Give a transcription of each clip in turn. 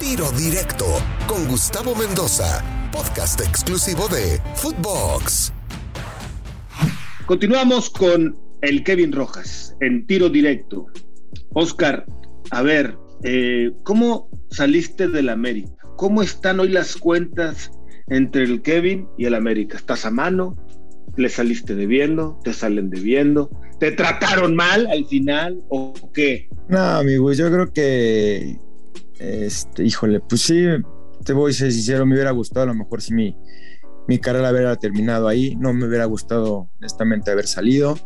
Tiro Directo con Gustavo Mendoza, podcast exclusivo de Footbox. Continuamos con el Kevin Rojas en Tiro Directo. Oscar, a ver, eh, ¿cómo saliste del América? ¿Cómo están hoy las cuentas entre el Kevin y el América? ¿Estás a mano? ¿Le saliste debiendo? ¿Te salen debiendo? ¿Te trataron mal al final o qué? No, amigo, yo creo que, este, híjole, pues sí, te voy a ser sincero, me hubiera gustado a lo mejor si mi, mi carrera hubiera terminado ahí, no me hubiera gustado honestamente haber salido.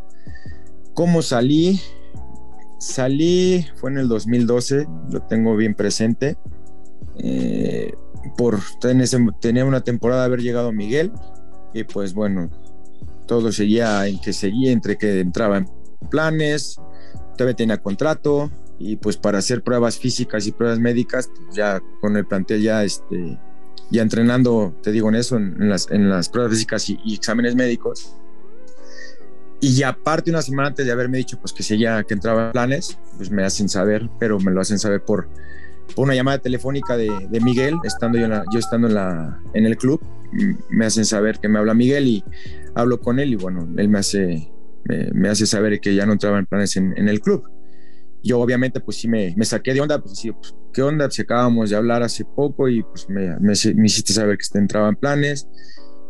¿Cómo salí? Salí, fue en el 2012, lo tengo bien presente. Eh, por tenía una temporada de haber llegado Miguel y pues bueno, todo seguía en que seguía entre que entraba en planes, todavía tenía contrato y pues para hacer pruebas físicas y pruebas médicas, pues ya con el plantel ya este ya entrenando, te digo en eso, en, las, en las pruebas físicas y, exámenes médicos. Y ya aparte una semana antes de haberme dicho pues que seguía que entraba en planes, pues me hacen saber, pero me lo hacen saber por, por una llamada telefónica de, de Miguel, estando yo, yo estando en, la, en el club, me hacen saber que me habla Miguel y hablo con él y bueno, él me hace, me, hace saber que ya no entraba en planes en, en, el club. Yo obviamente pues sí me, saqué de onda, pues sí, pues, ¿qué onda? Si acabamos de hablar hace poco y pues me, me, me hiciste saber que entraba en planes.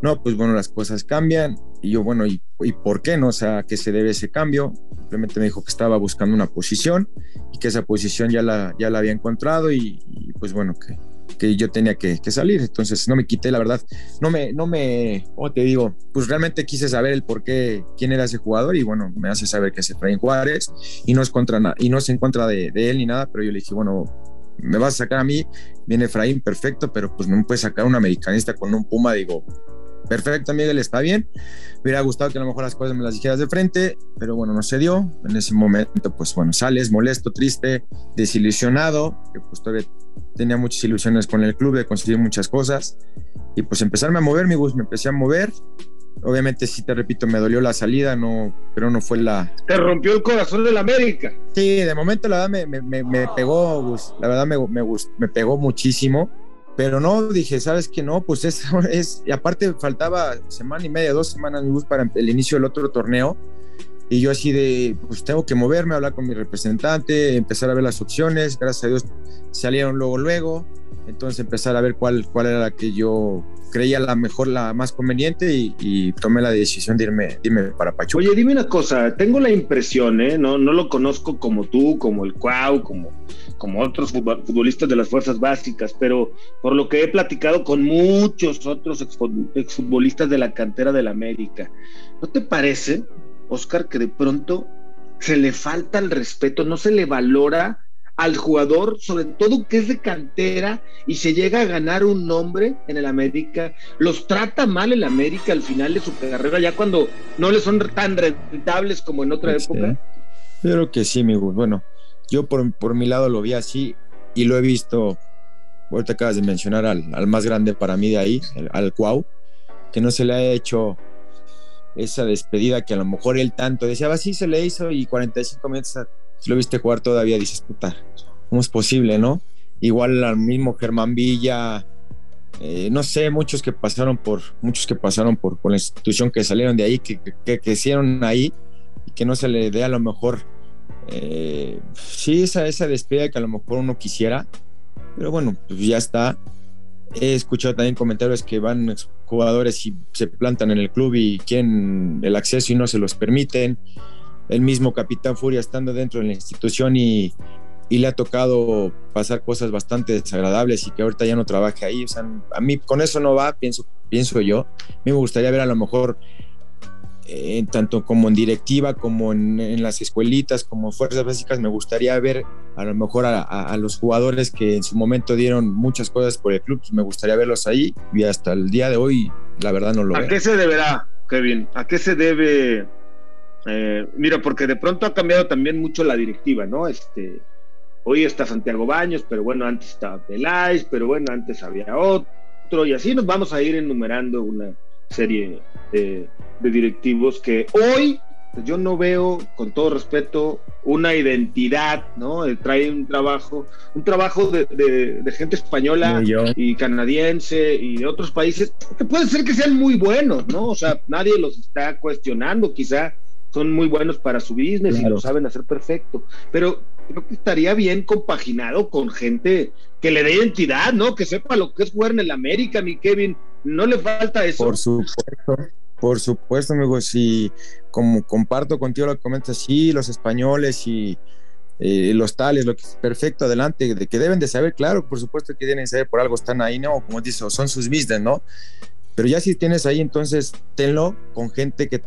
No, pues bueno, las cosas cambian y yo, bueno, ¿y, ¿y por qué no? O sea, ¿a qué se debe ese cambio? Simplemente me dijo que estaba buscando una posición y que esa posición ya la, ya la había encontrado y, y pues bueno, que, que yo tenía que, salir. Entonces no me quité, la verdad. No me, no me, o te digo, pues realmente quise saber el por qué, quién era ese jugador y bueno, me hace saber que es Efraín Juárez y no es contra y no es en contra de, él ni nada, pero yo le dije, bueno, me vas a sacar a mí, viene Efraín, perfecto, pero pues no me puedes sacar un americanista con un Puma, digo, perfecto, Miguel, está bien. Me hubiera gustado que a lo mejor las cosas me las dijeras de frente, pero bueno, no se dio. En ese momento, pues bueno, sales molesto, triste, desilusionado, que pues todavía tenía muchas ilusiones con el club de conseguir muchas cosas. Y pues empezarme a mover, mi bus, me empecé a mover. Obviamente, sí te repito, me dolió la salida, no, pero no fue la. Te rompió el corazón del América. Sí, de momento la verdad me, me, me, pegó, Gus. La verdad me, me, me pegó muchísimo pero no, dije, ¿sabes qué? No, pues es, es, y aparte faltaba semana y media, dos semanas mi para el inicio del otro torneo, y yo así de, pues tengo que moverme, hablar con mi representante, empezar a ver las opciones, gracias a Dios salieron luego, luego, entonces empezar a ver cuál, cuál era la que yo creía la mejor, la más conveniente y, tomé la decisión de irme, de para Pachuca. Oye, dime una cosa, tengo la impresión, ¿eh? no, no lo conozco como tú, como el Cuau, como, como otros futbolistas de las fuerzas básicas, pero por lo que he platicado con muchos otros exfutbolistas de la cantera del América, ¿no te parece, Oscar, que de pronto se le falta el respeto, no se le valora al jugador, sobre todo que es de cantera y se llega a ganar un nombre en el América, los trata mal el América al final de su carrera, ya cuando no le son tan rentables como en otra época. Yo creo que sí, mi Bueno, yo por, por, mi lado lo vi así y lo he visto, ahorita acabas de mencionar al, al más grande para mí de ahí, al Cuau, que no se le ha hecho esa despedida que a lo mejor él tanto decía, así se le hizo y 45 minutos si lo viste jugar todavía, dices, puta, ¿cómo es posible, no? Igual al mismo Germán Villa, eh, no sé, muchos que pasaron por, muchos que pasaron por, por la institución que salieron de ahí, que, que, que, hicieron ahí y que no se le dé a lo mejor, eh, sí, esa, esa despedida que a lo mejor uno quisiera, pero bueno, pues ya está. He escuchado también comentarios que van jugadores y se plantan en el club y quieren el acceso y no se los permiten el mismo Capitán Furia estando dentro de la institución y, y, le ha tocado pasar cosas bastante desagradables y que ahorita ya no trabaje ahí. O sea, a mí con eso no va, pienso, pienso yo. A mí me gustaría ver a lo mejor, eh, tanto como en directiva, como en, en, las escuelitas, como fuerzas básicas, me gustaría ver a lo mejor a, a, a, los jugadores que en su momento dieron muchas cosas por el club, me gustaría verlos ahí y hasta el día de hoy, la verdad no lo ¿A veo. qué se deberá, Kevin? ¿A qué se debe eh, mira, porque de pronto ha cambiado también mucho la directiva, ¿no? Este, hoy está Santiago Baños, pero bueno, antes estaba Peláez, pero bueno, antes había otro, y así nos vamos a ir enumerando una serie de, de directivos que hoy yo no veo, con todo respeto, una identidad, ¿no? Trae un trabajo, un trabajo de, gente española y canadiense y de otros países, que puede ser que sean muy buenos, ¿no? O sea, nadie los está cuestionando, quizá son muy buenos para su business y lo saben hacer perfecto, pero creo que estaría bien compaginado con gente que le dé identidad, ¿no? Que sepa lo que es jugar en el América, mi Kevin, no le falta eso. Por supuesto. Por supuesto, amigo, si como comparto contigo lo que comentas, sí, los españoles y eh, los tales, lo que es perfecto, adelante, de que deben de saber, claro, por supuesto que deben de saber, por algo están ahí, ¿no? Como dices, son sus business, ¿no? Pero ya si tienes ahí, entonces tenlo con gente que,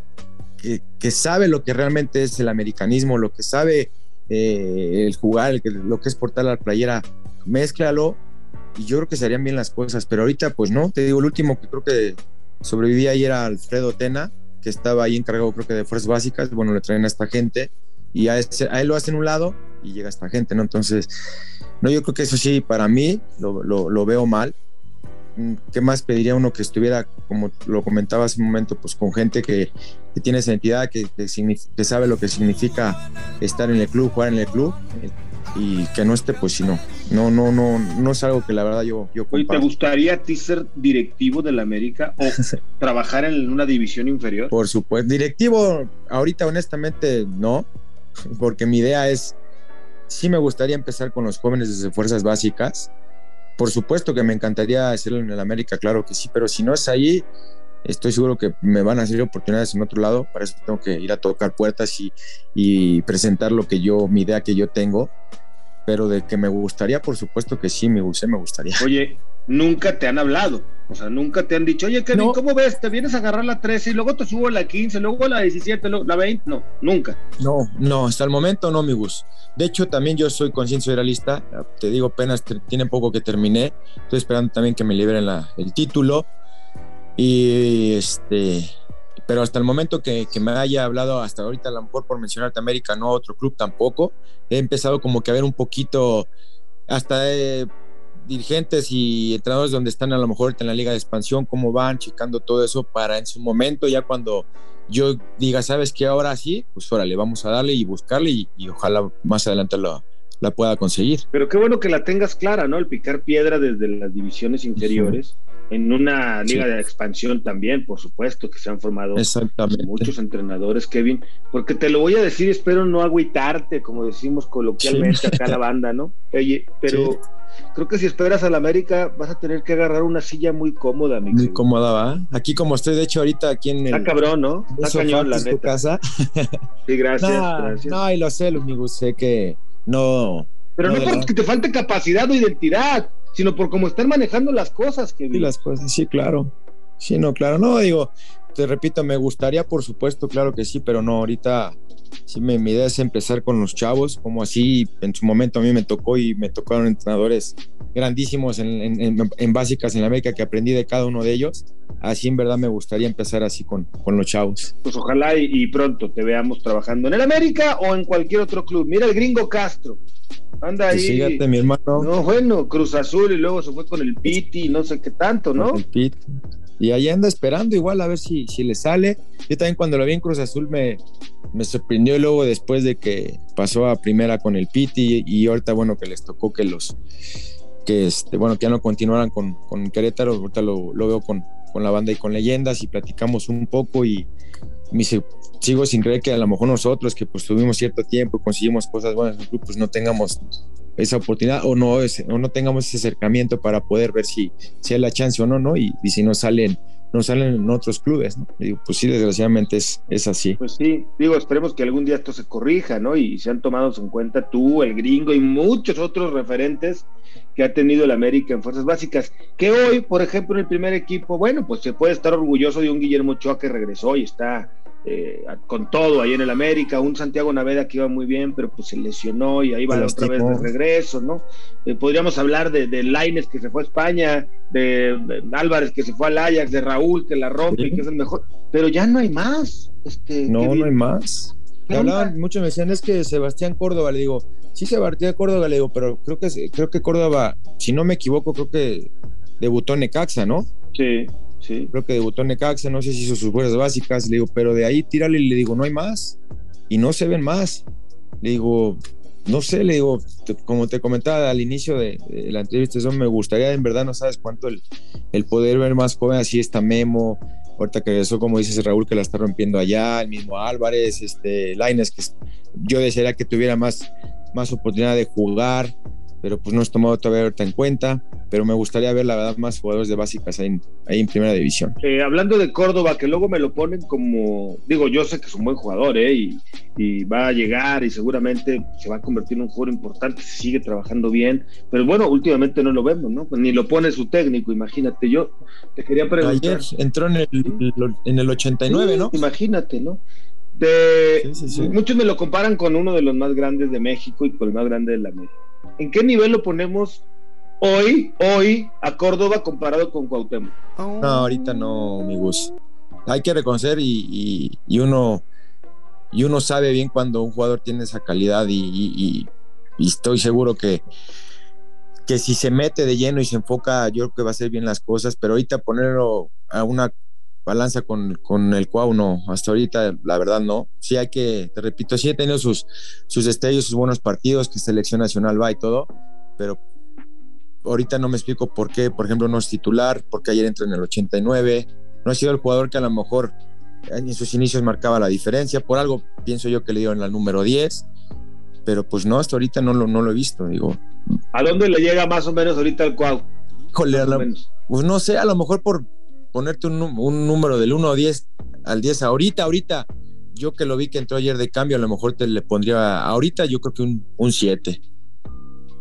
que, sabe lo que realmente es el americanismo, lo que sabe eh, el jugar, lo que es portar la playera, mézclalo y yo creo que se harían bien las cosas, pero ahorita pues no, te digo, el último que creo que sobrevivía ahí era Alfredo Tena, que estaba ahí encargado creo que de fuerzas básicas, bueno, le traen a esta gente y a, él lo hacen un lado y llega esta gente, ¿no? Entonces, no, yo creo que eso sí, para mí lo, veo mal. ¿Qué más pediría uno que estuviera, como lo comentaba hace un momento, pues con gente que, que tiene esa entidad, que, que, que, sabe lo que significa estar en el club, jugar en el club? y que no esté, pues si no. No, no, no, no es algo que la verdad yo, yo ¿te gustaría a ti ser directivo del América o trabajar en una división inferior? Por supuesto. Directivo, ahorita honestamente no, porque mi idea es, sí me gustaría empezar con los jóvenes desde fuerzas básicas. Por supuesto que me encantaría hacerlo en el América, claro que sí, pero si no es ahí, estoy seguro que me van a salir oportunidades en otro lado, para eso tengo que ir a tocar puertas y, presentar lo que yo, mi idea que yo tengo, pero de que me gustaría, por supuesto que sí, me, me gustaría. Oye, nunca te han hablado, o sea, nunca te han dicho, oye, Kevin, ¿cómo ves? Te vienes a agarrar la 13 y luego te subo la 15, luego la 17, la 20, no, nunca. No, no, hasta el momento no, mi Gus. De hecho, también yo soy conciencia realista, te digo, apenas tiene poco que terminé, estoy esperando también que me liberen la, el título y este, pero hasta el momento que, me haya hablado, hasta ahorita a lo mejor por mencionarte América, no otro club tampoco, he empezado como que a ver un poquito, hasta dirigentes y entrenadores donde están a lo mejor en la liga de expansión, cómo van, checando todo eso para en su momento, ya cuando yo diga, sabes que ahora sí, pues órale, vamos a darle y buscarle y, y ojalá más adelante lo, la pueda conseguir. Pero qué bueno que la tengas clara, ¿no? El picar piedra desde las divisiones inferiores. En una liga de expansión también, por supuesto, que se han formado muchos entrenadores, Kevin, porque te lo voy a decir, espero no agüitarte, como decimos coloquialmente acá la banda, ¿no? Oye, pero creo que si esperas a la América vas a tener que agarrar una silla muy cómoda, mi Muy cómoda, ¿va? Aquí como estoy, de hecho, ahorita aquí en el... Está cabrón, ¿no? Está cañón, la neta. casa. sí, gracias, gracias. No, y lo sé, amigo, sé que no. Pero no, porque te falte capacidad o identidad, sino por cómo están manejando las cosas. Que sí, las cosas, sí, claro. Sí, no, claro. No, digo, te repito, me gustaría, por supuesto, claro que sí, pero no, ahorita sí mi idea es empezar con los chavos, como así en su momento a mí me tocó y me tocaron entrenadores grandísimos en, básicas en la América que aprendí de cada uno de ellos. Así en verdad me gustaría empezar así con, con los chavos. Pues ojalá y, pronto te veamos trabajando en el América o en cualquier otro club. Mira el gringo Castro. Anda ahí. Fíjate, mi hermano. No, bueno, Cruz Azul y luego se fue con el Piti, no sé qué tanto, ¿no? el Piti. Y ahí anda esperando igual a ver si, si le sale. Yo también cuando lo vi en Cruz Azul me, me sorprendió luego después de que pasó a primera con el Piti y ahorita bueno que les tocó que los que este, bueno que ya no continuaran con, con Querétaro, ahorita lo, lo veo con, con, la banda y con leyendas y platicamos un poco y me sigo sin creer que a lo mejor nosotros que pues tuvimos cierto tiempo y conseguimos cosas buenas en pues no tengamos esa oportunidad o no, o no tengamos ese acercamiento para poder ver si, si hay la chance o no, ¿no? Y, y si no salen no salen en otros clubes, ¿no? Pues sí, desgraciadamente es, es así. Pues sí, digo, esperemos que algún día esto se corrija, ¿no? Y se han tomado en cuenta tú, el gringo y muchos otros referentes que ha tenido el América en fuerzas básicas, que hoy, por ejemplo, en el primer equipo, bueno, pues se puede estar orgulloso de un Guillermo Ochoa que regresó y está eh, con todo ahí en el América, un Santiago Naveda que iba muy bien, pero pues se lesionó y ahí va otra vez de regreso, ¿no? Eh, podríamos hablar de, de Laines que se fue a España, de, Álvarez que se fue al Ajax, de Raúl que la rompe y que es el mejor, pero ya no hay más. Este, no, no hay más. Me hablaban, muchos me decían, es que Sebastián Córdoba, le digo, sí Sebastián Córdoba, le digo, pero creo que, creo que Córdoba, si no me equivoco, creo que debutó en Necaxa, ¿no? Sí. Creo que debutó en Necaxa, no sé si hizo sus fuerzas básicas, le digo, pero de ahí tírale y le digo, no hay más, y no se ven más. Le digo, no sé, le digo, como te comentaba al inicio de, la entrevista, eso me gustaría, en verdad no sabes cuánto el, poder ver más joven, así está Memo, ahorita que eso como dices Raúl, que la está rompiendo allá, el mismo Álvarez, este, Laines, que yo desearía que tuviera más, más oportunidad de jugar, pero pues no es tomado todavía ahorita en cuenta, pero me gustaría ver la verdad más jugadores de básicas ahí en, primera división. Eh, hablando de Córdoba, que luego me lo ponen como, digo, yo sé que es un buen jugador, ¿eh? Y, y, va a llegar y seguramente se va a convertir en un jugador importante si sigue trabajando bien, pero bueno, últimamente no lo vemos, ¿no? Pues ni lo pone su técnico, imagínate, yo te quería preguntar. Ayer entró en el, en el 89, ¿no? Imagínate, ¿no? Muchos me lo comparan con uno de los más grandes de México y con el más grande de la América. ¿En qué nivel lo ponemos hoy, hoy, a Córdoba comparado con Cuauhtémoc? No, ahorita no, mi Gus. Hay que reconocer y, uno, y uno sabe bien cuando un jugador tiene esa calidad y, estoy seguro que, que si se mete de lleno y se enfoca, yo creo que va a hacer bien las cosas, pero ahorita ponerlo a una balanza con, con el Cuau, no. Hasta ahorita, la verdad, no. Sí hay que, te repito, sí he tenido sus, sus destellos, sus buenos partidos, que selección nacional va y todo, pero ahorita no me explico por qué, por ejemplo, no es titular, porque ayer entró en el 89, no ha sido el jugador que a lo mejor en sus inicios marcaba la diferencia, por algo pienso yo que le dio en la número 10, pero pues no, hasta ahorita no lo, no lo he visto, digo. ¿A dónde le llega más o menos ahorita el Cuau? pues no sé, a lo mejor por, ponerte un, número del 1 a 10 al 10 ahorita, ahorita, yo que lo vi que entró ayer de cambio, a lo mejor te le pondría ahorita, yo creo que un, un 7.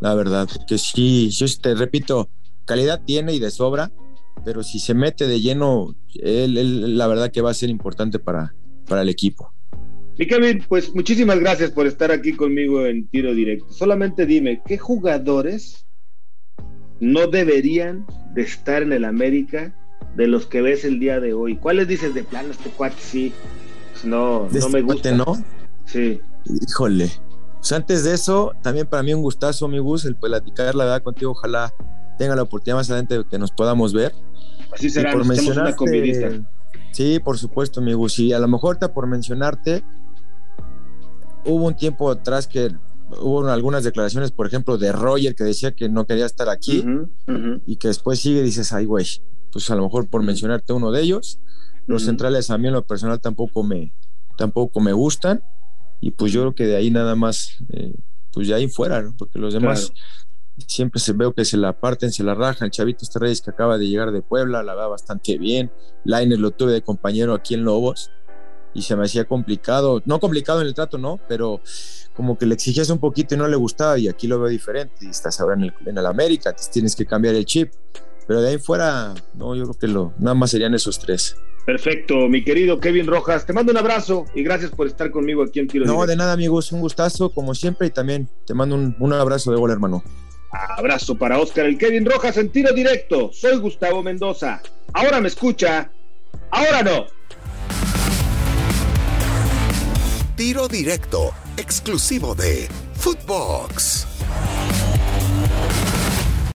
La verdad, que sí, yo te repito, calidad tiene y de sobra, pero si se mete de lleno, él, la verdad que va a ser importante para, para el equipo. Y Kevin, pues muchísimas gracias por estar aquí conmigo en tiro directo. Solamente dime, ¿qué jugadores no deberían de estar en el América de los que ves el día de hoy? ¿Cuáles dices de plano este cuate sí? Pues no, no me este gusta. ¿no? Sí. Híjole. Pues antes de eso, también para mí un gustazo, mi Gus, el platicar la verdad contigo. Ojalá tenga la oportunidad más adelante que nos podamos ver. Así será, por una Sí, por supuesto, mi Gus. Y a lo mejor por mencionarte, hubo un tiempo atrás que hubo algunas declaraciones, por ejemplo, de Roger que decía que no quería estar aquí y que después sigue y dices, ay, güey, pues a lo mejor por mencionarte uno de ellos. Los centrales a mí en lo personal tampoco me, tampoco me gustan. Y pues yo creo que de ahí nada más, eh, pues ya ahí fuera, porque los demás siempre se veo que se la parten, se la rajan. Chavito este Reyes que acaba de llegar de Puebla, la va bastante bien. Lainer lo tuve de compañero aquí en Lobos y se me hacía complicado, no complicado en el trato, no, pero como que le exigías un poquito y no le gustaba y aquí lo veo diferente. Y estás ahora en el, en el América, tienes que cambiar el chip. Pero de ahí fuera, no, yo creo que lo, nada más serían esos tres. Perfecto, mi querido Kevin Rojas, te mando un abrazo y gracias por estar conmigo aquí en Tiro No, de nada, amigos, un gustazo como siempre y también te mando un, un abrazo de gol, hermano. Abrazo para Oscar, el Kevin Rojas en tiro directo. Soy Gustavo Mendoza. Ahora me escucha, ahora no. Tiro directo, exclusivo de Footbox.